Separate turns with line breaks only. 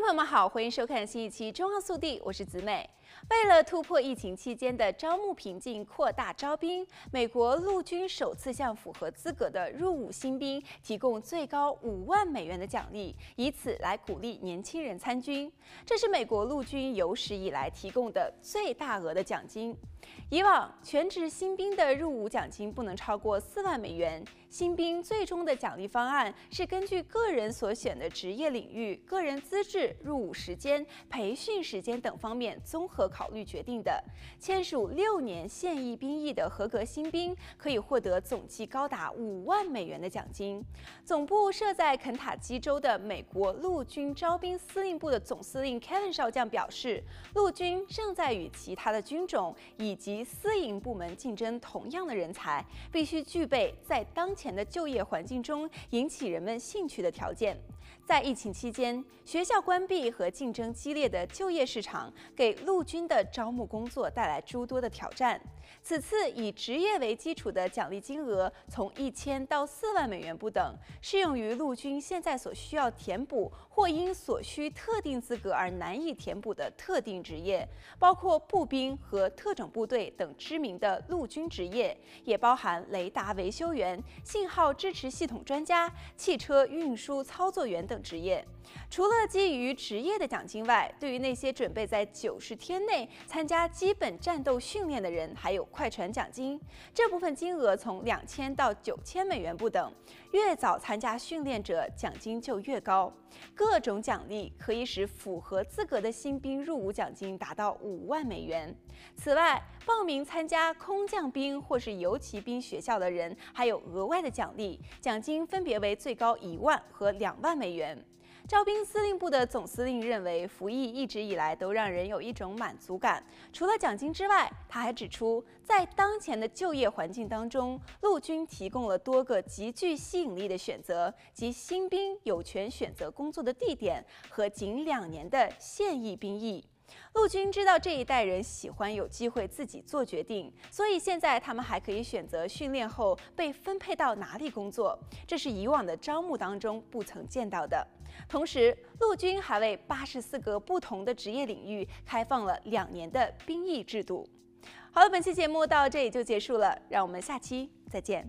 朋友们好，欢迎收看新一期中央速递，我是子美。为了突破疫情期间的招募瓶颈，扩大招兵，美国陆军首次向符合资格的入伍新兵提供最高五万美元的奖励，以此来鼓励年轻人参军。这是美国陆军有史以来提供的最大额的奖金。以往全职新兵的入伍奖金不能超过四万美元。新兵最终的奖励方案是根据个人所选的职业领域、个人资质、入伍时间、培训时间等方面综合和考虑决定的。签署六年现役兵役的合格新兵可以获得总计高达五万美元的奖金。总部设在肯塔基州的美国陆军招兵司令部的总司令 Kevin 少将表示，陆军正在与其他的军种以及私营部门竞争同样的人才，必须具备在当前的就业环境中引起人们兴趣的条件。在疫情期间，学校关闭和竞争激烈的就业市场，给陆军的招募工作带来诸多的挑战。此次以职业为基础的奖励金额从一千到四万美元不等，适用于陆军现在所需要填补或因所需特定资格而难以填补的特定职业，包括步兵和特种部队等知名的陆军职业，也包含雷达维修员、信号支持系统专家、汽车运输操作员等。职业除了基于职业的奖金外，对于那些准备在九十天内参加基本战斗训练的人，还有快船奖金。这部分金额从两千到九千美元不等，越早参加训练者奖金就越高。各种奖励可以使符合资格的新兵入伍奖金达到五万美元。此外，报名参加空降兵或是游骑兵学校的人，还有额外的奖励，奖金分别为最高一万和两万美元。招兵司令部的总司令认为，服役一直以来都让人有一种满足感。除了奖金之外，他还指出，在当前的就业环境当中，陆军提供了多个极具吸引力的选择，即新兵有权选择工作的地点和仅两年的现役兵役。陆军知道这一代人喜欢有机会自己做决定，所以现在他们还可以选择训练后被分配到哪里工作，这是以往的招募当中不曾见到的。同时，陆军还为八十四个不同的职业领域开放了两年的兵役制度。好了，本期节目到这里就结束了，让我们下期再见。